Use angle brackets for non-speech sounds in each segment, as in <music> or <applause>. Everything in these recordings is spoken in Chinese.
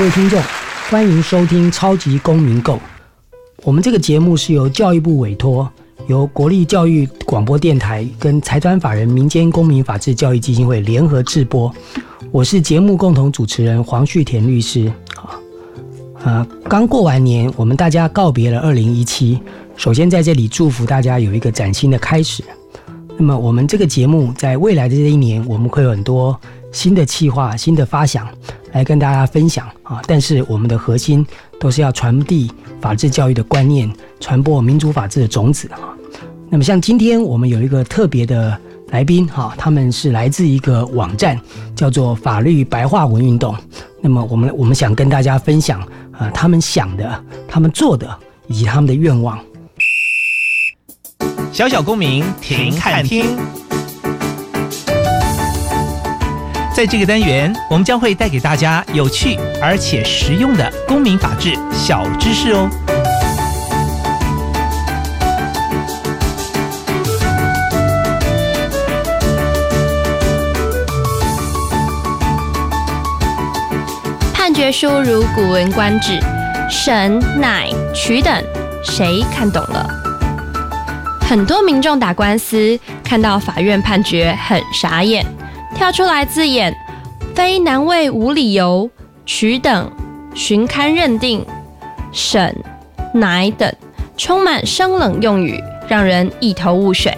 各位听众，欢迎收听《超级公民购》。我们这个节目是由教育部委托，由国立教育广播电台跟财团法人民间公民法治教育基金会联合制播。我是节目共同主持人黄旭田律师。啊，呃，刚过完年，我们大家告别了二零一七。首先在这里祝福大家有一个崭新的开始。那么我们这个节目在未来的这一年，我们会有很多新的计划、新的发想。来跟大家分享啊！但是我们的核心都是要传递法治教育的观念，传播民主法治的种子啊。那么像今天我们有一个特别的来宾哈，他们是来自一个网站，叫做法律白话文运动。那么我们我们想跟大家分享啊，他们想的、他们做的以及他们的愿望。小小公民停看听。在这个单元，我们将会带给大家有趣而且实用的公民法治小知识哦。判决书如《古文观止》，审、乃、取等，谁看懂了？很多民众打官司，看到法院判决很傻眼。跳出来字眼，非难为无理由，取等，寻勘认定，审，乃等，充满生冷用语，让人一头雾水。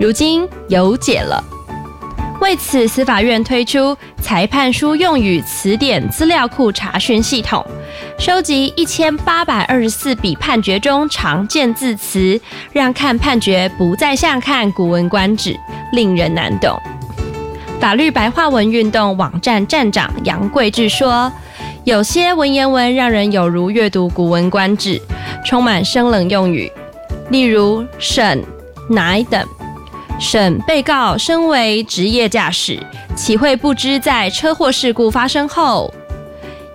如今有解了，为此司法院推出裁判书用语词典资料库查询系统，收集一千八百二十四笔判决中常见字词，让看判决不再像看《古文观止》，令人难懂。法律白话文运动网站站长杨贵志说：“有些文言文让人有如阅读《古文观止》，充满生冷用语，例如审、乃等。审被告身为职业驾驶，岂会不知在车祸事故发生后，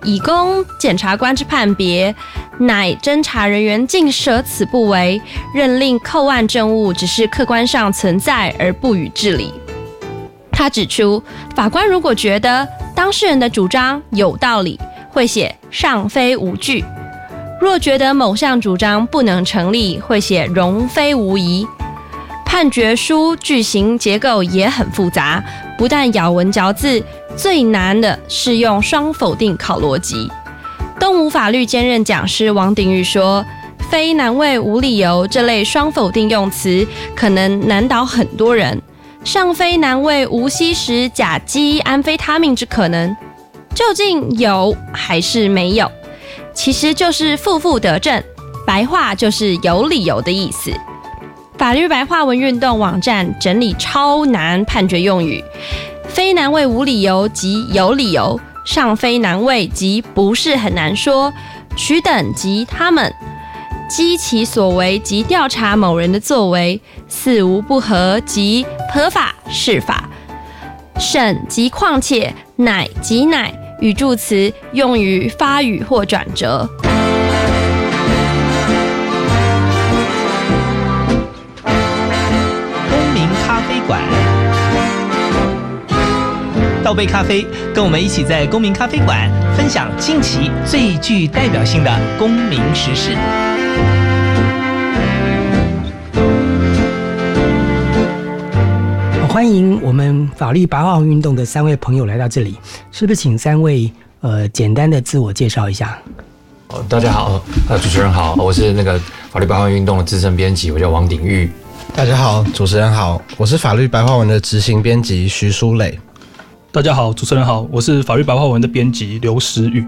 以供检察官之判别？乃侦查人员竟舍此不为，认令扣案证物只是客观上存在而不予治理。”他指出，法官如果觉得当事人的主张有道理，会写上非无据；若觉得某项主张不能成立，会写容非无疑。判决书句型结构也很复杂，不但咬文嚼字，最难的是用双否定考逻辑。东吴法律兼任讲师王鼎玉说：“非难为无理由这类双否定用词，可能难倒很多人。”上非难为无吸食甲基安非他命之可能，究竟有还是没有？其实就是负负得正，白话就是有理由的意思。法律白话文运动网站整理超难判决用语，非难为无理由即有理由，上非难为即不是很难说，取等即他们。稽其所为及调查某人的作为，似无不合及合法是法。审即况且，乃即乃，语助词用于发语或转折。公民咖啡馆，倒杯咖啡，跟我们一起在公民咖啡馆分享近期最具代表性的公民时事。欢迎我们法律白话文运动的三位朋友来到这里，是不是请三位呃简单的自我介绍一下？哦，大家好，呃，主持人好，我是那个法律白话文运动的资深编辑，我叫王鼎玉。大家好，主持人好，我是法律白话文的执行编辑徐书磊。大家好，主持人好，我是法律白话文的编辑刘时宇。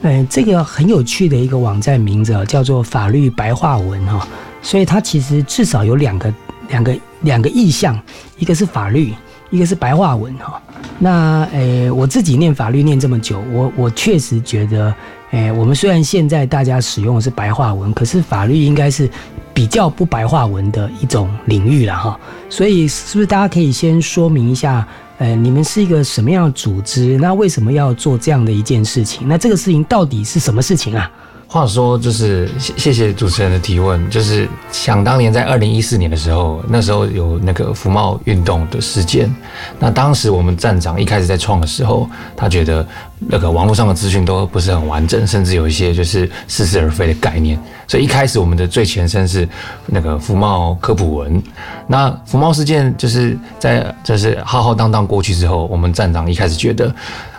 嗯，这个很有趣的一个网站名字啊，叫做法律白话文哈，所以它其实至少有两个两个。两个意象，一个是法律，一个是白话文哈。那诶，我自己念法律念这么久，我我确实觉得，诶，我们虽然现在大家使用的是白话文，可是法律应该是比较不白话文的一种领域了哈。所以是不是大家可以先说明一下，呃，你们是一个什么样的组织？那为什么要做这样的一件事情？那这个事情到底是什么事情啊？话说，就是谢谢主持人的提问。就是想当年在二零一四年的时候，那时候有那个服贸运动的事件。那当时我们站长一开始在创的时候，他觉得那个网络上的资讯都不是很完整，甚至有一些就是似是而非的概念。所以一开始我们的最前身是那个服贸科普文。那服贸事件就是在就是浩浩荡荡过去之后，我们站长一开始觉得。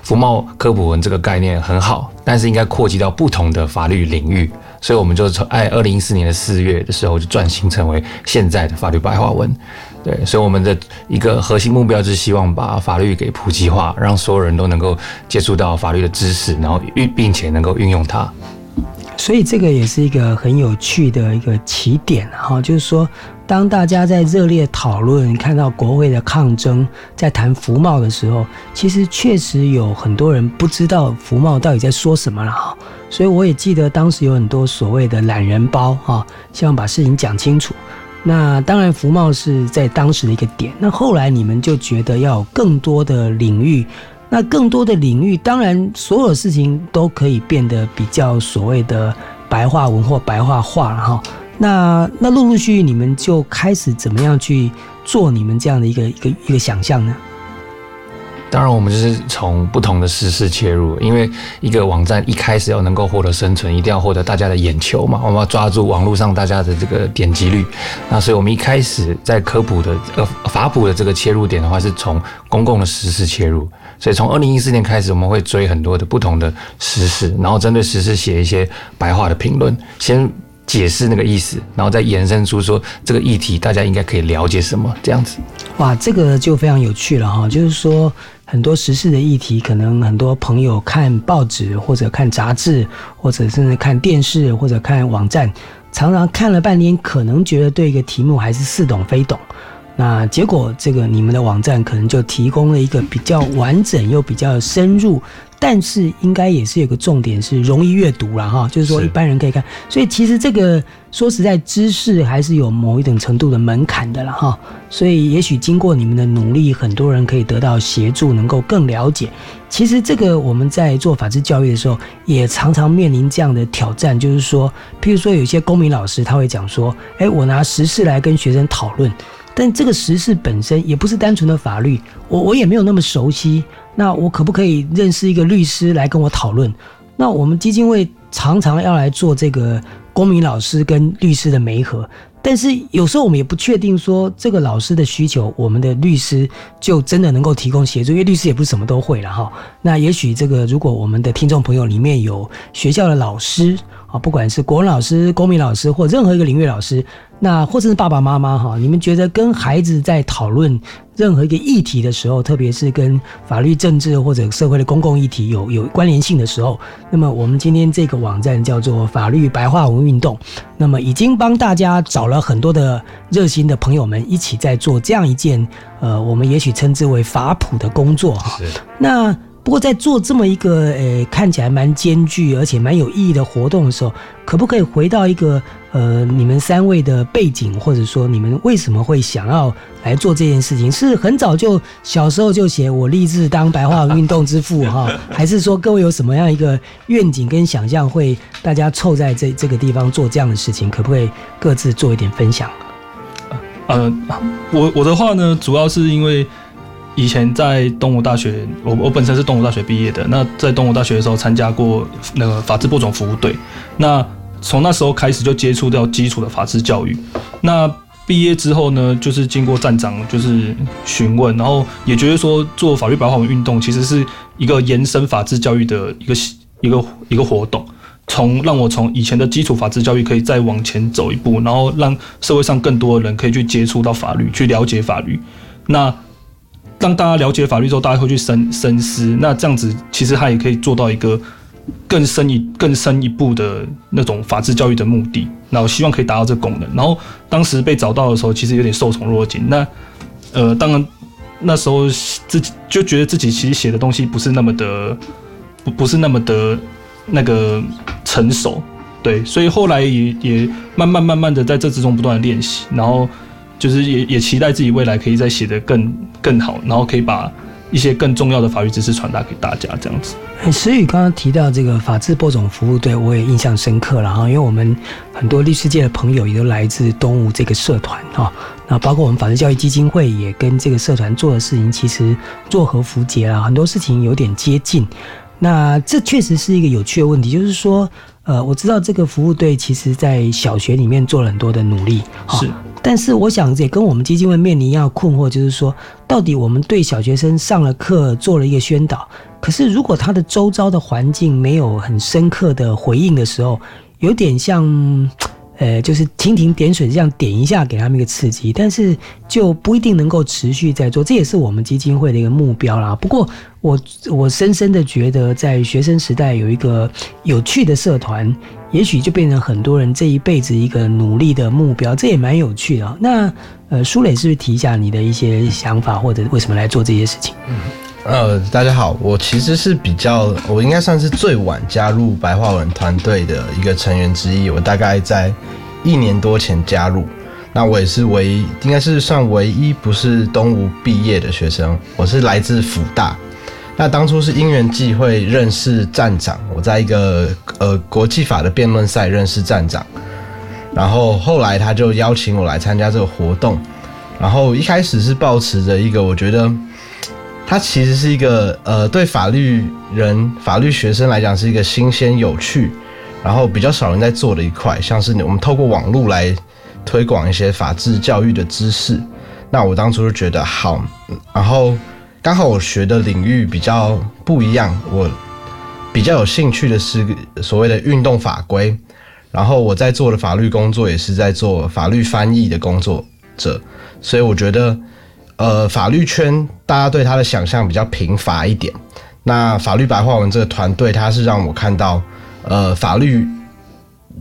福茂科普文这个概念很好，但是应该扩及到不同的法律领域，所以我们就从哎二零一四年的四月的时候就转型成为现在的法律白话文。对，所以我们的一个核心目标就是希望把法律给普及化，让所有人都能够接触到法律的知识，然后运并且能够运用它。所以这个也是一个很有趣的一个起点哈，就是说。当大家在热烈讨论看到国会的抗争，在谈福茂的时候，其实确实有很多人不知道福茂到底在说什么了哈。所以我也记得当时有很多所谓的懒人包哈，希望把事情讲清楚。那当然福茂是在当时的一个点。那后来你们就觉得要有更多的领域，那更多的领域，当然所有事情都可以变得比较所谓的白话文或白话化了哈。那那陆陆续续，你们就开始怎么样去做你们这样的一个一个一个想象呢？当然，我们就是从不同的时事切入，因为一个网站一开始要能够获得生存，一定要获得大家的眼球嘛，我们要抓住网络上大家的这个点击率。那所以我们一开始在科普的呃法普的这个切入点的话，是从公共的时事切入。所以从二零一四年开始，我们会追很多的不同的时事，然后针对时事写一些白话的评论，先。解释那个意思，然后再延伸出说这个议题大家应该可以了解什么这样子。哇，这个就非常有趣了哈！就是说很多时事的议题，可能很多朋友看报纸或者看杂志，或者甚至看电视或者看网站，常常看了半天，可能觉得对一个题目还是似懂非懂。那结果这个你们的网站可能就提供了一个比较完整又比较深入。但是应该也是有个重点是容易阅读了哈，就是说一般人可以看，所以其实这个说实在知识还是有某一种程度的门槛的了哈，所以也许经过你们的努力，很多人可以得到协助，能够更了解。其实这个我们在做法治教育的时候，也常常面临这样的挑战，就是说，譬如说有些公民老师他会讲说，哎，我拿实事来跟学生讨论，但这个实事本身也不是单纯的法律，我我也没有那么熟悉。那我可不可以认识一个律师来跟我讨论？那我们基金会常常要来做这个公民老师跟律师的媒合，但是有时候我们也不确定说这个老师的需求，我们的律师就真的能够提供协助，因为律师也不是什么都会了哈。那也许这个如果我们的听众朋友里面有学校的老师啊，不管是国文老师、公民老师或任何一个领域老师。那或者是爸爸妈妈哈，你们觉得跟孩子在讨论任何一个议题的时候，特别是跟法律、政治或者社会的公共议题有有关联性的时候，那么我们今天这个网站叫做法律白话文运动，那么已经帮大家找了很多的热心的朋友们一起在做这样一件呃，我们也许称之为法普的工作哈。那不过在做这么一个呃看起来蛮艰巨而且蛮有意义的活动的时候，可不可以回到一个呃你们三位的背景，或者说你们为什么会想要来做这件事情？是很早就小时候就写我立志当白话运动之父哈，<laughs> 还是说各位有什么样一个愿景跟想象，会大家凑在这这个地方做这样的事情？可不可以各自做一点分享？呃，我我的话呢，主要是因为。以前在东吴大学，我我本身是东吴大学毕业的。那在东吴大学的时候，参加过那个法制播种服务队。那从那时候开始就接触到基础的法制教育。那毕业之后呢，就是经过站长就是询问，然后也觉得说做法律白话文运动其实是一个延伸法制教育的一个一个一个活动，从让我从以前的基础法制教育可以再往前走一步，然后让社会上更多的人可以去接触到法律，去了解法律。那当大家了解法律之后，大家会去深深思。那这样子，其实他也可以做到一个更深一更深一步的那种法治教育的目的。那我希望可以达到这个功能。然后当时被找到的时候，其实有点受宠若惊。那呃，当然那时候自己就觉得自己其实写的东西不是那么的不不是那么的那个成熟，对，所以后来也也慢慢慢慢的在这之中不断的练习，然后就是也也期待自己未来可以再写得更更好，然后可以把一些更重要的法律知识传达给大家，这样子。哎石宇刚刚提到这个法治播种服务队，我也印象深刻了哈，因为我们很多律师界的朋友也都来自东吴这个社团哈，那包括我们法治教育基金会也跟这个社团做的事情，其实做和符节啊，很多事情有点接近。那这确实是一个有趣的问题，就是说，呃，我知道这个服务队其实在小学里面做了很多的努力，哈是，但是我想也跟我们基金会面临一样的困惑，就是说，到底我们对小学生上了课做了一个宣导，可是如果他的周遭的环境没有很深刻的回应的时候，有点像。呃，就是蜻蜓点水这样点一下，给他们一个刺激，但是就不一定能够持续在做，这也是我们基金会的一个目标啦。不过我我深深的觉得，在学生时代有一个有趣的社团，也许就变成很多人这一辈子一个努力的目标，这也蛮有趣的。那呃，舒磊是不是提一下你的一些想法，或者为什么来做这些事情？呃，大家好，我其实是比较，我应该算是最晚加入白话文团队的一个成员之一。我大概在一年多前加入，那我也是唯一，应该是算唯一不是东吴毕业的学生。我是来自辅大，那当初是因缘际会认识站长，我在一个呃国际法的辩论赛认识站长，然后后来他就邀请我来参加这个活动，然后一开始是抱持着一个我觉得。它其实是一个呃，对法律人、法律学生来讲是一个新鲜、有趣，然后比较少人在做的一块，像是我们透过网络来推广一些法治教育的知识。那我当初就觉得好，然后刚好我学的领域比较不一样，我比较有兴趣的是所谓的运动法规，然后我在做的法律工作也是在做法律翻译的工作者，所以我觉得。呃，法律圈大家对他的想象比较贫乏一点。那法律白话文这个团队，它是让我看到，呃，法律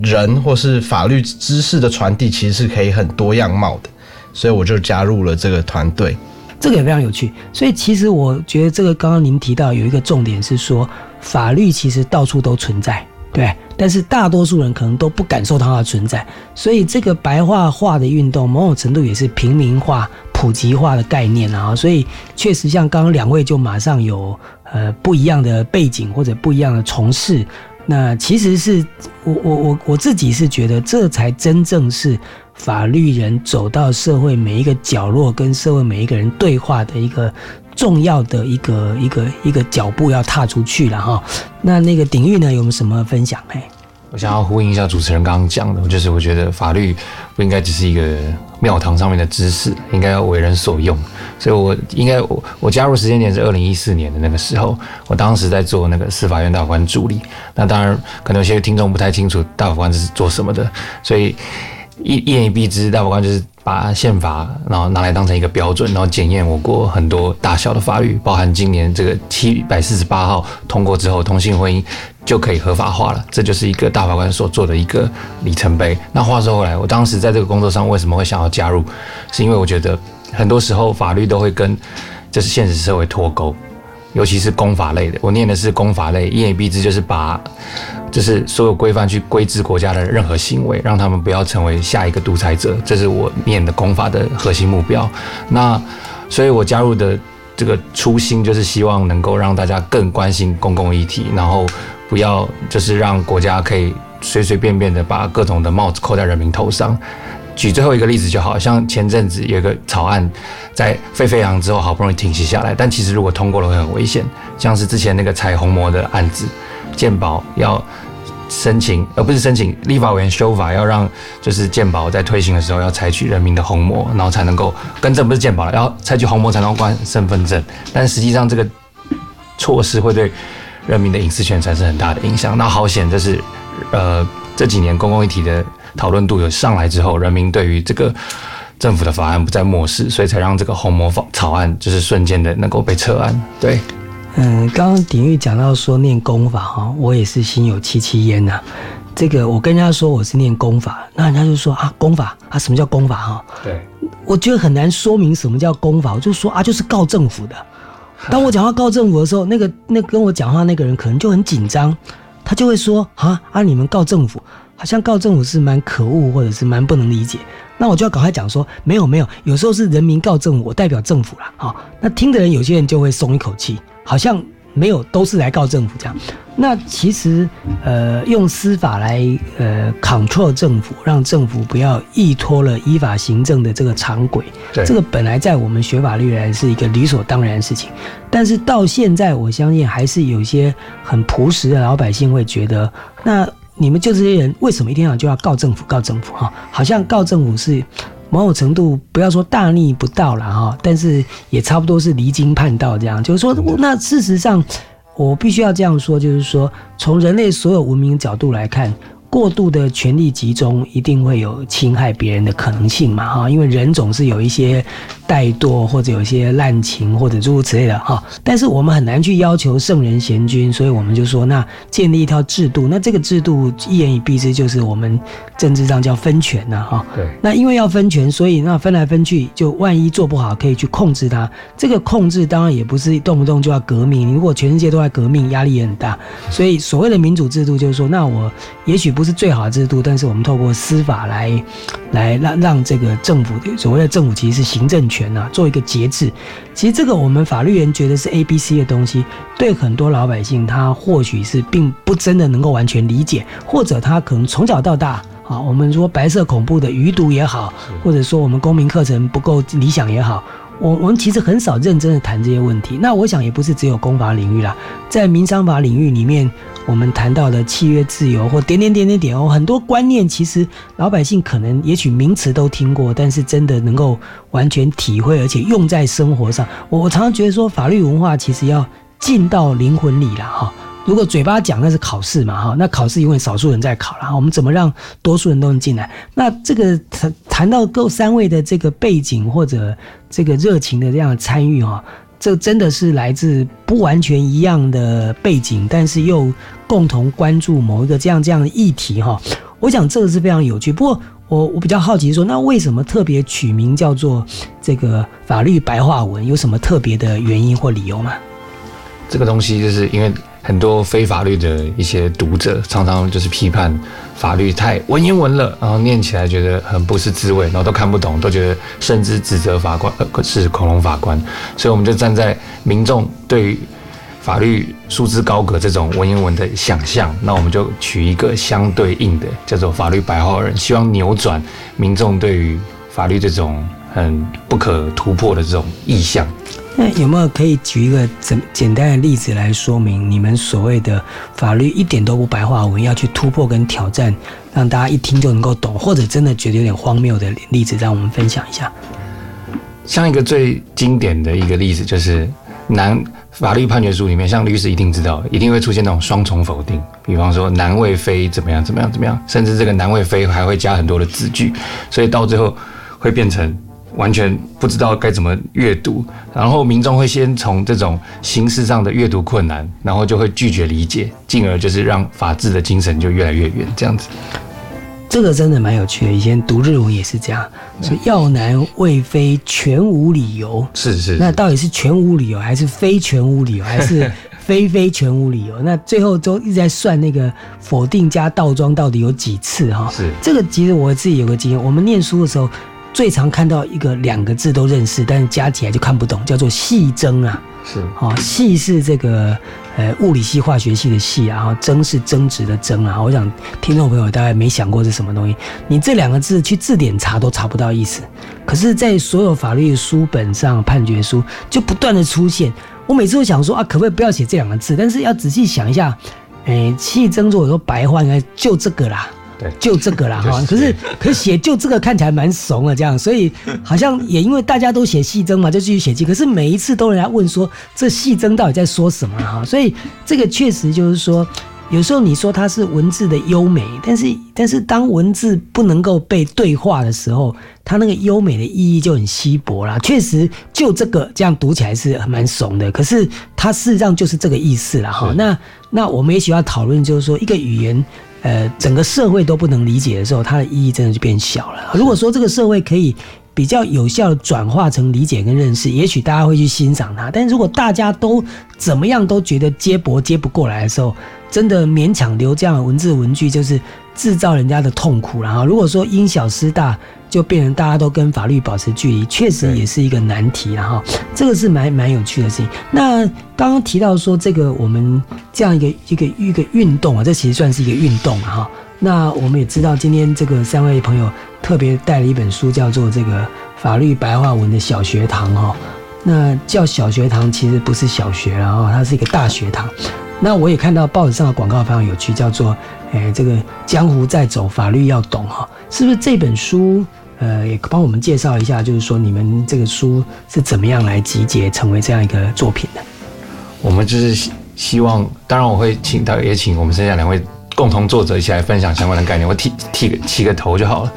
人或是法律知识的传递其实是可以很多样貌的，所以我就加入了这个团队。这个也非常有趣。所以其实我觉得这个刚刚您提到有一个重点是说，法律其实到处都存在，对，但是大多数人可能都不感受到它的存在。所以这个白话化的运动，某种程度也是平民化。普及化的概念啊，所以确实像刚刚两位就马上有呃不一样的背景或者不一样的从事，那其实是我我我我自己是觉得这才真正是法律人走到社会每一个角落跟社会每一个人对话的一个重要的一个一个一个脚步要踏出去了哈。那那个鼎玉呢有没有什么分享？嘿，我想要呼应一下主持人刚刚讲的，就是我觉得法律不应该只是一个。庙堂上面的知识应该要为人所用，所以我应该我我加入时间点是二零一四年的那个时候，我当时在做那个司法院大法官助理。那当然可能有些听众不太清楚大法官是做什么的，所以一一言以蔽之，大法官就是把宪法然后拿来当成一个标准，然后检验我国很多大小的法律，包含今年这个七百四十八号通过之后，同性婚姻。就可以合法化了，这就是一个大法官所做的一个里程碑。那话说回来，我当时在这个工作上为什么会想要加入？是因为我觉得很多时候法律都会跟就是现实社会脱钩，尤其是公法类的。我念的是公法类，一言以蔽之就是把就是所有规范去规制国家的任何行为，让他们不要成为下一个独裁者。这是我念的公法的核心目标。那所以我加入的这个初心就是希望能够让大家更关心公共议题，然后。不要就是让国家可以随随便便的把各种的帽子扣在人民头上。举最后一个例子，就好像前阵子有个草案在沸沸扬之后，好不容易停息下来，但其实如果通过了会很危险。像是之前那个彩虹膜的案子，健保要申请，而不是申请立法委员修法，要让就是健保在推行的时候要采取人民的虹膜，然后才能够更正，不是健保了，要采取虹膜才能关身份证。但实际上这个措施会对。人民的隐私权产生很大的影响。那好险，这是呃这几年公共议题的讨论度有上来之后，人民对于这个政府的法案不再漠视，所以才让这个红魔法草案就是瞬间的能够被撤案。对，嗯，刚刚鼎玉讲到说念功法哈，我也是心有戚戚焉呐。这个我跟人家说我是念功法，那人家就说啊功法啊什么叫功法哈？对，我觉得很难说明什么叫功法，我就说啊，就是告政府的。<laughs> 当我讲话告政府的时候，那个那跟我讲话那个人可能就很紧张，他就会说啊啊，你们告政府，好像告政府是蛮可恶，或者是蛮不能理解。那我就要赶快讲说，没有没有，有时候是人民告政府，我代表政府啦。啊。那听的人有些人就会松一口气，好像。没有，都是来告政府这样。那其实，呃，用司法来呃 control 政府，让政府不要依托了依法行政的这个常轨。这个本来在我们学法律来是一个理所当然的事情。但是到现在，我相信还是有些很朴实的老百姓会觉得，那你们就这些人，为什么一天要就要告政府？告政府哈，好像告政府是。某种程度，不要说大逆不道了哈，但是也差不多是离经叛道这样。就是说，那事实上，我必须要这样说，就是说，从人类所有文明角度来看。过度的权力集中一定会有侵害别人的可能性嘛？哈，因为人总是有一些怠惰或者有一些滥情或者诸如此类的哈。但是我们很难去要求圣人贤君，所以我们就说，那建立一套制度，那这个制度一言以蔽之就是我们政治上叫分权呐，哈。对。那因为要分权，所以那分来分去，就万一做不好，可以去控制它。这个控制当然也不是动不动就要革命，如果全世界都在革命，压力也很大。所以所谓的民主制度，就是说，那我也许不。是最好的制度，但是我们透过司法来，来让让这个政府所谓的政府其实是行政权呐，做一个节制。其实这个我们法律人觉得是 A、B、C 的东西，对很多老百姓他或许是并不真的能够完全理解，或者他可能从小到大啊，我们说白色恐怖的余毒也好，或者说我们公民课程不够理想也好。我我们其实很少认真的谈这些问题。那我想也不是只有公法领域啦，在民商法领域里面，我们谈到的契约自由或点点点点点哦，很多观念其实老百姓可能也许名词都听过，但是真的能够完全体会而且用在生活上，我我常常觉得说法律文化其实要进到灵魂里了哈。如果嘴巴讲那是考试嘛哈，那考试因为少数人在考了，我们怎么让多数人都能进来？那这个谈谈到够三位的这个背景或者这个热情的这样参与哈，这真的是来自不完全一样的背景，但是又共同关注某一个这样这样的议题哈。我想这个是非常有趣。不过我我比较好奇说，那为什么特别取名叫做这个法律白话文？有什么特别的原因或理由吗？这个东西就是因为。很多非法律的一些读者常常就是批判法律太文言文了，然后念起来觉得很不是滋味，然后都看不懂，都觉得甚至指责法官呃是恐龙法官。所以我们就站在民众对法律束之高阁这种文言文的想象，那我们就取一个相对应的叫做法律白话文，希望扭转民众对于法律这种很不可突破的这种意向。那有没有可以举一个简简单的例子来说明你们所谓的法律一点都不白话文，要去突破跟挑战，让大家一听就能够懂，或者真的觉得有点荒谬的例子，让我们分享一下。像一个最经典的一个例子，就是男法律判决书里面，像律师一定知道，一定会出现那种双重否定，比方说男未非怎么样怎么样怎么样，甚至这个男未非还会加很多的字句，所以到最后会变成。完全不知道该怎么阅读，然后民众会先从这种形式上的阅读困难，然后就会拒绝理解，进而就是让法治的精神就越来越远，这样子。这个真的蛮有趣的，以前读日文也是这样，说要难未非全无理由，是是。那到底是全无理由，还是非全无理由，还是 <laughs> 非非全无理由？那最后都一直在算那个否定加倒装到底有几次哈？是这个，其实我自己有个经验，我们念书的时候。最常看到一个两个字都认识，但是加起来就看不懂，叫做细增啊。是，哦，细是这个呃物理系、化学系的细啊，然后增是增值的增啊。我想听众朋友大概没想过是什么东西，你这两个字去字典查都查不到意思，可是，在所有法律书本上、判决书就不断的出现。我每次都想说啊，可不可以不要写这两个字？但是要仔细想一下，哎，细增如果说白话，应该就这个啦。就这个啦 <laughs> 哈，可是可写就这个看起来蛮怂的这样，所以好像也因为大家都写戏争嘛，就继续写戏。可是每一次都人家问说这戏争到底在说什么哈，所以这个确实就是说，有时候你说它是文字的优美，但是但是当文字不能够被对话的时候，它那个优美的意义就很稀薄啦。确实就这个这样读起来是蛮怂的，可是它事实上就是这个意思了哈。那那我们也许要讨论就是说一个语言。呃，整个社会都不能理解的时候，它的意义真的就变小了。如果说这个社会可以比较有效的转化成理解跟认识，也许大家会去欣赏它。但如果大家都怎么样都觉得接驳接不过来的时候，真的勉强留这样的文字文句，就是制造人家的痛苦。然后如果说因小失大，就变成大家都跟法律保持距离，确实也是一个难题。然后这个是蛮蛮有趣的事情。那刚刚提到说这个我们这样一个一个一个运动啊，这其实算是一个运动啊。哈。那我们也知道今天这个三位朋友特别带了一本书，叫做这个法律白话文的小学堂哈。那叫小学堂其实不是小学然后它是一个大学堂。那我也看到报纸上的广告非常有趣，叫做诶这个江湖在走，法律要懂哈。是不是这本书？呃，也帮我们介绍一下，就是说你们这个书是怎么样来集结成为这样一个作品的？我们就是希希望，当然我会请到，也请我们剩下两位共同作者一起来分享相关的概念。我剃剃个起个头就好了。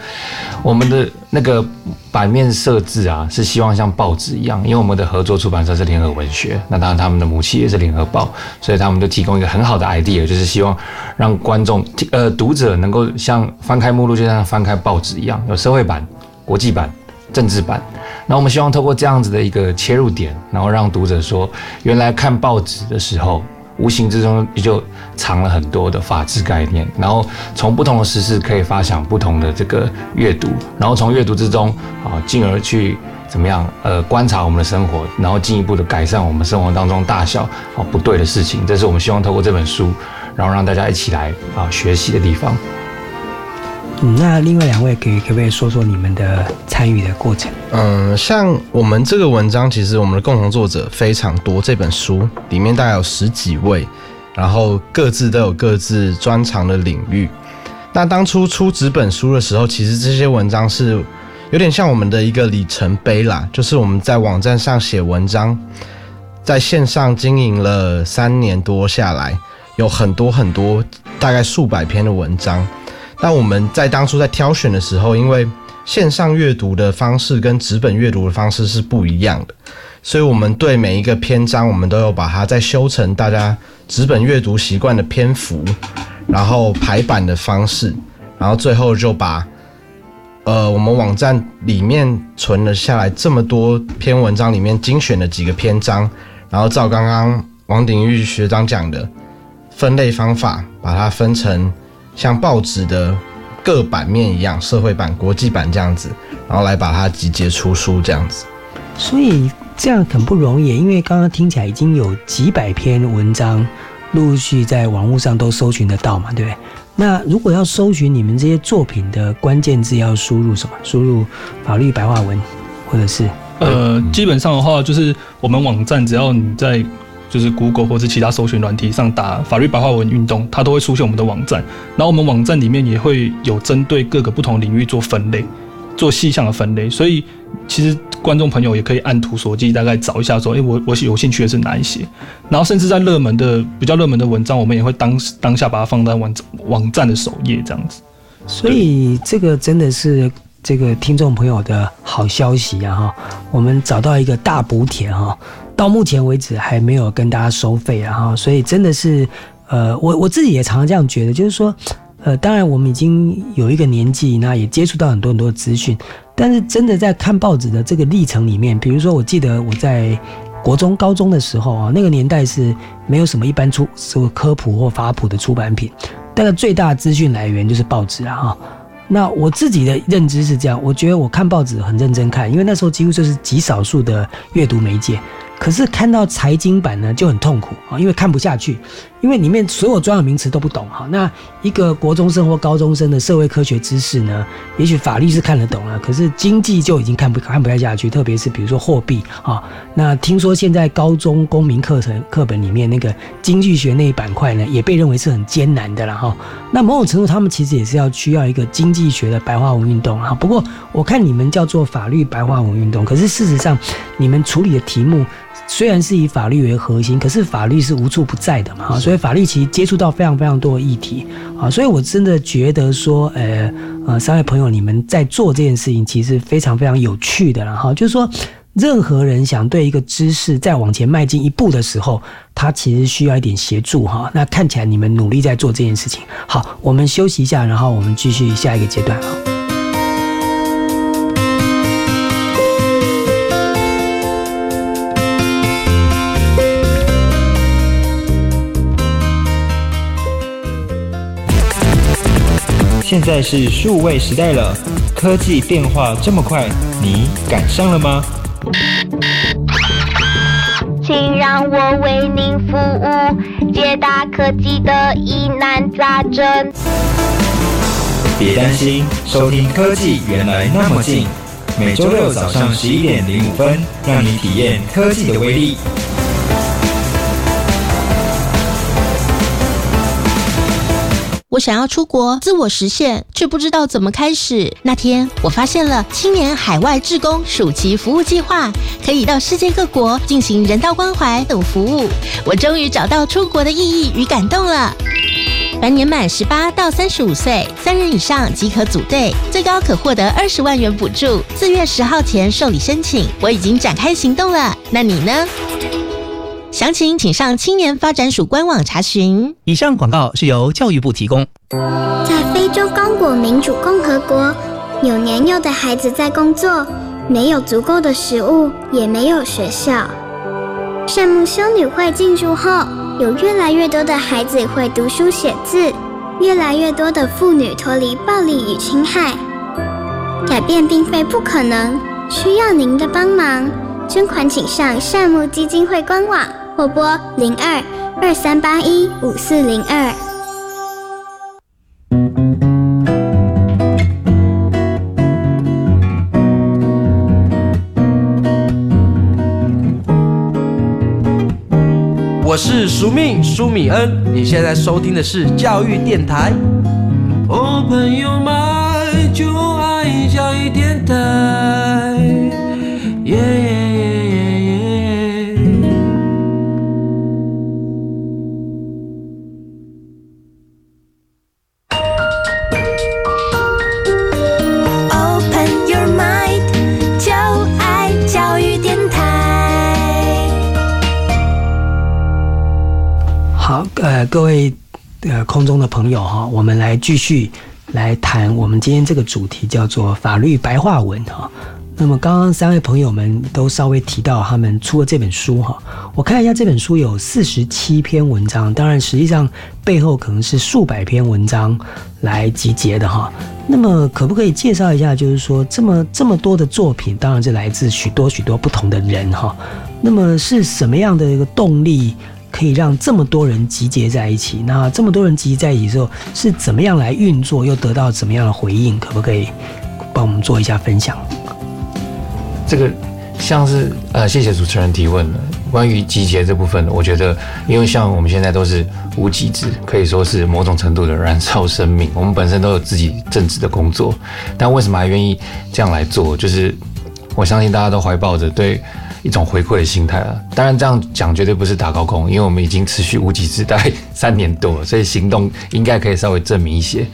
我们的那个版面设置啊，是希望像报纸一样，因为我们的合作出版社是联合文学，那当然他们的母企也是联合报，所以他们就提供一个很好的 idea，就是希望让观众呃读者能够像翻开目录就像翻开报纸一样，有社会版、国际版、政治版。那我们希望透过这样子的一个切入点，然后让读者说，原来看报纸的时候。无形之中也就藏了很多的法治概念，然后从不同的时事可以发想不同的这个阅读，然后从阅读之中啊，进而去怎么样呃观察我们的生活，然后进一步的改善我们生活当中大小啊不对的事情，这是我们希望透过这本书，然后让大家一起来啊学习的地方。那另外两位可以可不可以说说你们的参与的过程？嗯，像我们这个文章，其实我们的共同作者非常多，这本书里面大概有十几位，然后各自都有各自专长的领域。那当初出纸本书的时候，其实这些文章是有点像我们的一个里程碑啦，就是我们在网站上写文章，在线上经营了三年多下来，有很多很多，大概数百篇的文章。那我们在当初在挑选的时候，因为线上阅读的方式跟纸本阅读的方式是不一样的，所以我们对每一个篇章，我们都有把它再修成大家纸本阅读习惯的篇幅，然后排版的方式，然后最后就把呃我们网站里面存了下来这么多篇文章里面精选的几个篇章，然后照刚刚王鼎玉学长讲的分类方法，把它分成。像报纸的各版面一样，社会版、国际版这样子，然后来把它集结出书这样子。所以这样很不容易，因为刚刚听起来已经有几百篇文章陆续在网络上都搜寻得到嘛，对不对？那如果要搜寻你们这些作品的关键字，要输入什么？输入法律白话文，或者是呃，基本上的话，就是我们网站只要你在。就是 Google 或者其他搜寻软体上打“法律白话文运动”，它都会出现我们的网站。然后我们网站里面也会有针对各个不同领域做分类，做细项的分类。所以其实观众朋友也可以按图索骥，大概找一下说：“哎，我我有兴趣的是哪一些？”然后甚至在热门的、比较热门的文章，我们也会当当下把它放在网网站的首页这样子。所以这个真的是这个听众朋友的好消息啊！哈，我们找到一个大补帖哈。到目前为止还没有跟大家收费啊，哈，所以真的是，呃，我我自己也常常这样觉得，就是说，呃，当然我们已经有一个年纪，那也接触到很多很多资讯，但是真的在看报纸的这个历程里面，比如说我记得我在国中、高中的时候啊，那个年代是没有什么一般出什么科普或法普的出版品，但是最大的资讯来源就是报纸啊，哈。那我自己的认知是这样，我觉得我看报纸很认真看，因为那时候几乎就是极少数的阅读媒介。可是看到财经版呢就很痛苦啊，因为看不下去，因为里面所有专有名词都不懂哈。那一个国中生或高中生的社会科学知识呢，也许法律是看得懂了，可是经济就已经看不看不太下去，特别是比如说货币啊。那听说现在高中公民课程课本里面那个经济学那一板块呢，也被认为是很艰难的了哈。那某种程度他们其实也是要需要一个经济学的白话文运动啊。不过我看你们叫做法律白话文运动，可是事实上你们处理的题目。虽然是以法律为核心，可是法律是无处不在的嘛，所以法律其实接触到非常非常多的议题啊，所以我真的觉得说，呃呃，三位朋友你们在做这件事情，其实非常非常有趣的，然后就是说，任何人想对一个知识再往前迈进一步的时候，他其实需要一点协助哈。那看起来你们努力在做这件事情，好，我们休息一下，然后我们继续下一个阶段啊。现在是数位时代了，科技变化这么快，你赶上了吗？请让我为您服务，解答科技的疑难杂症。别担心，收听科技原来那么近，每周六早上十一点零五分，让你体验科技的威力。我想要出国自我实现，却不知道怎么开始。那天，我发现了青年海外志工暑期服务计划，可以到世界各国进行人道关怀等服务。我终于找到出国的意义与感动了。凡年满十八到三十五岁，三人以上即可组队，最高可获得二十万元补助。四月十号前受理申请，我已经展开行动了。那你呢？详情请上青年发展署官网查询。以上广告是由教育部提供。在非洲刚果民主共和国，有年幼的孩子在工作，没有足够的食物，也没有学校。善牧修女会进驻后，有越来越多的孩子会读书写字，越来越多的妇女脱离暴力与侵害。改变并非不可能，需要您的帮忙。捐款请上善牧基金会官网。或拨零二二三八一五四零二。我是苏命苏米恩，你现在收听的是教育电台。哦，朋友们，就爱教育电台。耶。呃，各位呃空中的朋友哈，我们来继续来谈我们今天这个主题，叫做法律白话文哈。那么刚刚三位朋友们都稍微提到他们出了这本书哈，我看一下这本书有四十七篇文章，当然实际上背后可能是数百篇文章来集结的哈。那么可不可以介绍一下，就是说这么这么多的作品，当然是来自许多许多不同的人哈。那么是什么样的一个动力？可以让这么多人集结在一起，那这么多人集结在一起之后是怎么样来运作，又得到怎么样的回应？可不可以帮我们做一下分享？这个像是呃，谢谢主持人提问的关于集结这部分，我觉得因为像我们现在都是无极制，可以说是某种程度的燃烧生命。我们本身都有自己正职的工作，但为什么还愿意这样来做？就是我相信大家都怀抱着对。一种回馈的心态啊，当然这样讲绝对不是打高空，因为我们已经持续无极之代三年多了，所以行动应该可以稍微证明一些。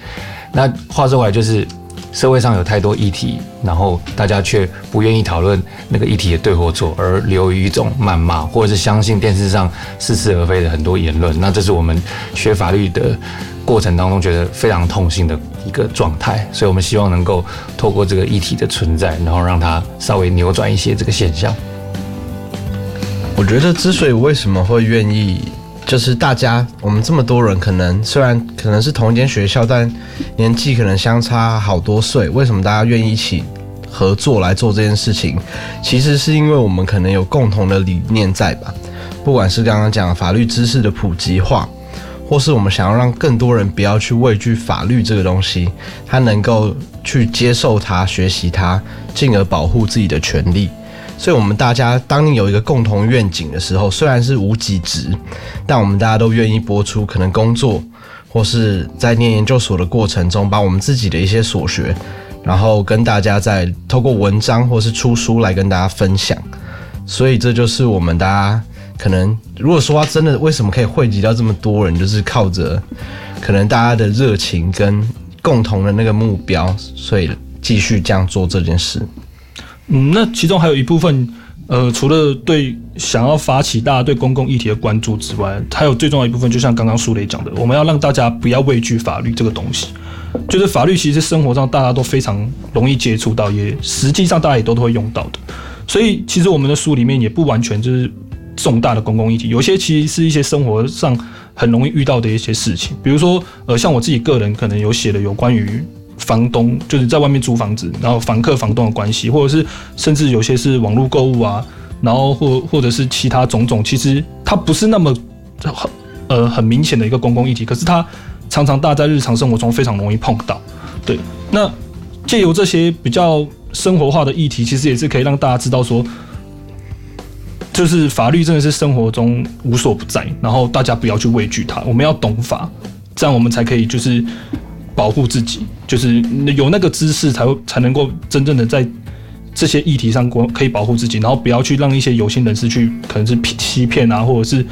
那话说回来，就是社会上有太多议题，然后大家却不愿意讨论那个议题的对或错，而流于一种谩骂，或者是相信电视上似是而非的很多言论。那这是我们学法律的过程当中觉得非常痛心的一个状态，所以我们希望能够透过这个议题的存在，然后让它稍微扭转一些这个现象。我觉得之所以为什么会愿意，就是大家我们这么多人，可能虽然可能是同一间学校，但年纪可能相差好多岁。为什么大家愿意一起合作来做这件事情？其实是因为我们可能有共同的理念在吧？不管是刚刚讲法律知识的普及化，或是我们想要让更多人不要去畏惧法律这个东西，他能够去接受它、学习它，进而保护自己的权利。所以，我们大家当你有一个共同愿景的时候，虽然是无极值，但我们大家都愿意播出可能工作或是在念研究所的过程中，把我们自己的一些所学，然后跟大家在透过文章或是出书来跟大家分享。所以，这就是我们大家可能如果说真的为什么可以汇集到这么多人，就是靠着可能大家的热情跟共同的那个目标，所以继续这样做这件事。嗯，那其中还有一部分，呃，除了对想要发起大家对公共议题的关注之外，还有最重要一部分，就像刚刚苏雷讲的，我们要让大家不要畏惧法律这个东西。就是法律其实生活上大家都非常容易接触到，也实际上大家也都都会用到的。所以其实我们的书里面也不完全就是重大的公共议题，有些其实是一些生活上很容易遇到的一些事情，比如说，呃，像我自己个人可能有写的有关于房东就是在外面租房子，然后房客房东的关系，或者是甚至有些是网络购物啊，然后或或者是其他种种，其实它不是那么很呃很明显的一个公共议题，可是它常常大家在日常生活中非常容易碰到。对，那借由这些比较生活化的议题，其实也是可以让大家知道说。就是法律真的是生活中无所不在，然后大家不要去畏惧它，我们要懂法，这样我们才可以就是保护自己，就是有那个知识才会才能够真正的在这些议题上过可以保护自己，然后不要去让一些有心人士去可能是欺欺骗啊，或者是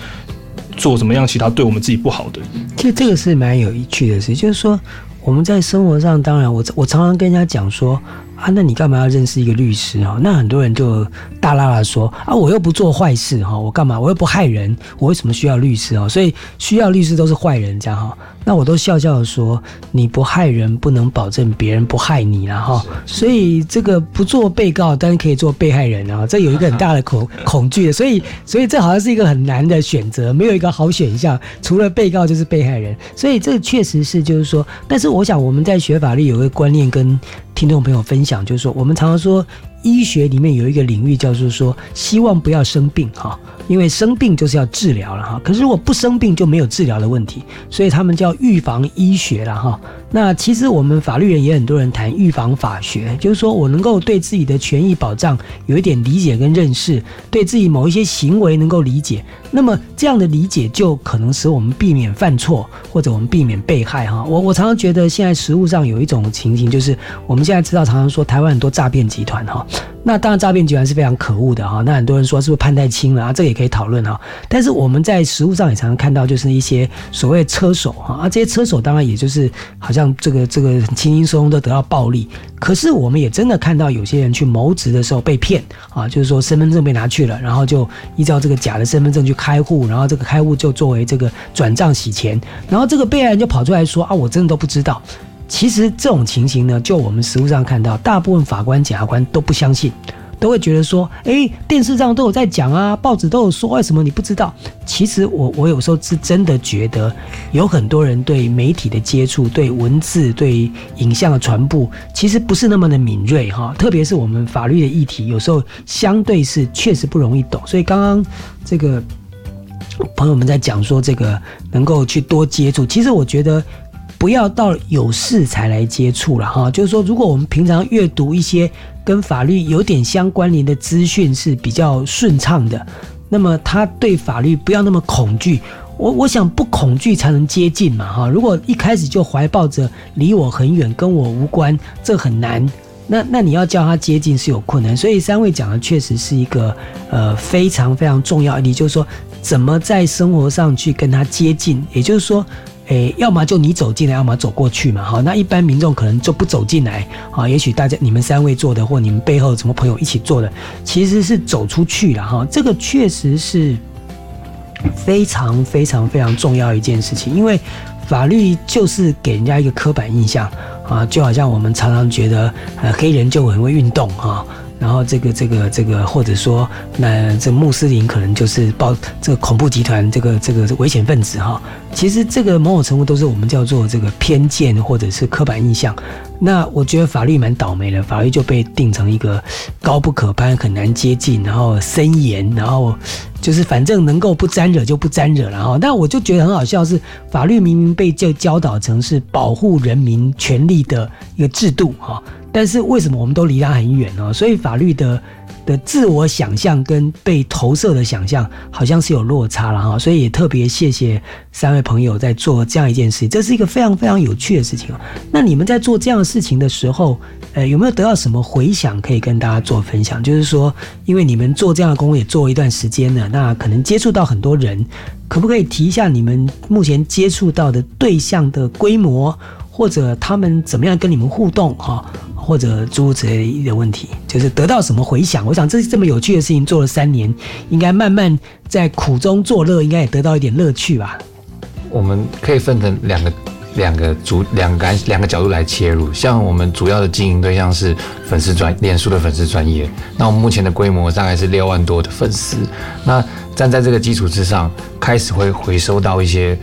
做什么样其他对我们自己不好的。其实这个是蛮有趣的事，就是说我们在生活上，当然我我常常跟人家讲说。啊，那你干嘛要认识一个律师啊？那很多人就大啦啦说啊，我又不做坏事哈，我干嘛？我又不害人，我为什么需要律师啊？所以需要律师都是坏人这样哈。那我都笑笑的说，你不害人，不能保证别人不害你了哈。所以这个不做被告，但是可以做被害人啊，这有一个很大的恐 <laughs> 恐惧的。所以，所以这好像是一个很难的选择，没有一个好选项，除了被告就是被害人。所以这确实是就是说，但是我想我们在学法律有个观念跟。听众朋友分享，就是说，我们常常说，医学里面有一个领域叫做说，希望不要生病哈，因为生病就是要治疗了哈。可是如果不生病，就没有治疗的问题，所以他们叫预防医学了哈。那其实我们法律人也很多人谈预防法学，就是说我能够对自己的权益保障有一点理解跟认识，对自己某一些行为能够理解，那么这样的理解就可能使我们避免犯错，或者我们避免被害哈。我我常常觉得现在实务上有一种情形，就是我们现在知道常常说台湾很多诈骗集团哈。那当然，诈骗集团是非常可恶的哈。那很多人说是不是判太轻了啊？这个也可以讨论哈。但是我们在实物上也常常看到，就是一些所谓车手哈啊，这些车手当然也就是好像让这个这个轻轻松松的得到暴利。可是我们也真的看到有些人去谋职的时候被骗啊，就是说身份证被拿去了，然后就依照这个假的身份证去开户，然后这个开户就作为这个转账洗钱，然后这个被害人就跑出来说啊，我真的都不知道。其实这种情形呢，就我们实务上看到，大部分法官、检察官都不相信，都会觉得说：“哎，电视上都有在讲啊，报纸都有说，为什么你不知道？”其实我我有时候是真的觉得，有很多人对媒体的接触、对文字、对影像的传播，其实不是那么的敏锐哈。特别是我们法律的议题，有时候相对是确实不容易懂。所以刚刚这个朋友们在讲说，这个能够去多接触，其实我觉得。不要到有事才来接触了哈，就是说，如果我们平常阅读一些跟法律有点相关联的资讯是比较顺畅的，那么他对法律不要那么恐惧。我我想不恐惧才能接近嘛哈。如果一开始就怀抱着离我很远、跟我无关，这很难。那那你要叫他接近是有困难。所以三位讲的确实是一个呃非常非常重要，你就是说怎么在生活上去跟他接近，也就是说。诶，要么就你走进来，要么走过去嘛。哈，那一般民众可能就不走进来。啊，也许大家你们三位做的，或你们背后什么朋友一起做的，其实是走出去了哈。这个确实是非常非常非常重要一件事情，因为法律就是给人家一个刻板印象啊，就好像我们常常觉得，呃，黑人就很会运动哈。然后这个这个这个，或者说，那这穆斯林可能就是暴这个恐怖集团，这个这个危险分子哈。其实这个某种程度都是我们叫做这个偏见或者是刻板印象。那我觉得法律蛮倒霉的，法律就被定成一个高不可攀、很难接近，然后森严，然后就是反正能够不沾惹就不沾惹了哈。那我就觉得很好笑，是法律明明被就教导成是保护人民权利的一个制度哈。但是为什么我们都离他很远呢？所以法律的的自我想象跟被投射的想象好像是有落差了哈。所以也特别谢谢三位朋友在做这样一件事情，这是一个非常非常有趣的事情那你们在做这样的事情的时候，呃，有没有得到什么回响可以跟大家做分享？就是说，因为你们做这样的工作也做一段时间了，那可能接触到很多人，可不可以提一下你们目前接触到的对象的规模，或者他们怎么样跟你们互动哈？或者诸如此类的问题，就是得到什么回响？我想这是这么有趣的事情，做了三年，应该慢慢在苦中作乐，应该也得到一点乐趣吧。我们可以分成两个两个主两个两个角度来切入。像我们主要的经营对象是粉丝专脸书的粉丝专业，那我们目前的规模大概是六万多的粉丝。那站在这个基础之上，开始会回收到一些。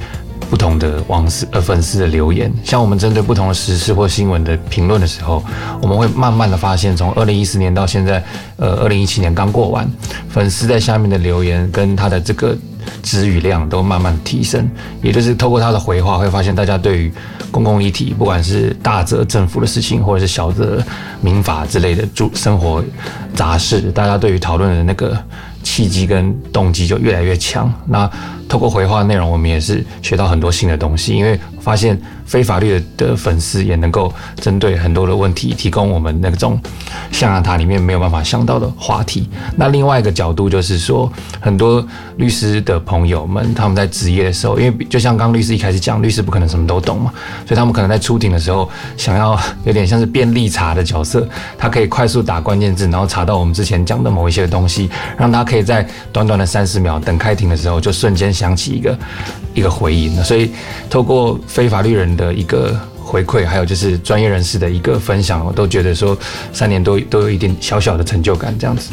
不同的网丝呃粉丝的留言，像我们针对不同的时事或新闻的评论的时候，我们会慢慢的发现，从二零一四年到现在，呃，二零一七年刚过完，粉丝在下面的留言跟他的这个词语量都慢慢提升，也就是透过他的回话，会发现大家对于公共议题，不管是大则政府的事情，或者是小则民法之类的住生活杂事，大家对于讨论的那个契机跟动机就越来越强。那透过回话内容，我们也是学到很多新的东西，因为发现非法律的的粉丝也能够针对很多的问题，提供我们那种象牙塔里面没有办法想到的话题。那另外一个角度就是说，很多律师的朋友们他们在职业的时候，因为就像刚律师一开始讲，律师不可能什么都懂嘛，所以他们可能在出庭的时候，想要有点像是便利查的角色，他可以快速打关键字，然后查到我们之前讲的某一些东西，让他可以在短短的三十秒等开庭的时候，就瞬间。想起一个一个回应所以透过非法律人的一个回馈，还有就是专业人士的一个分享，我都觉得说三年都都有一点小小的成就感，这样子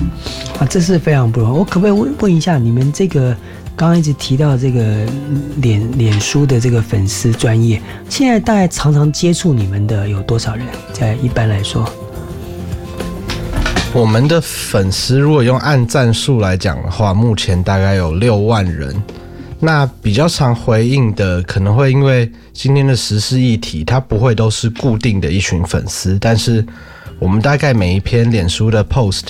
啊，这是非常不容易。我可不可以问问一下，你们这个刚刚一直提到这个脸脸书的这个粉丝专业，现在大概常常接触你们的有多少人？在一般来说，我们的粉丝如果用按赞数来讲的话，目前大概有六万人。那比较常回应的，可能会因为今天的时事议题，它不会都是固定的一群粉丝，但是我们大概每一篇脸书的 post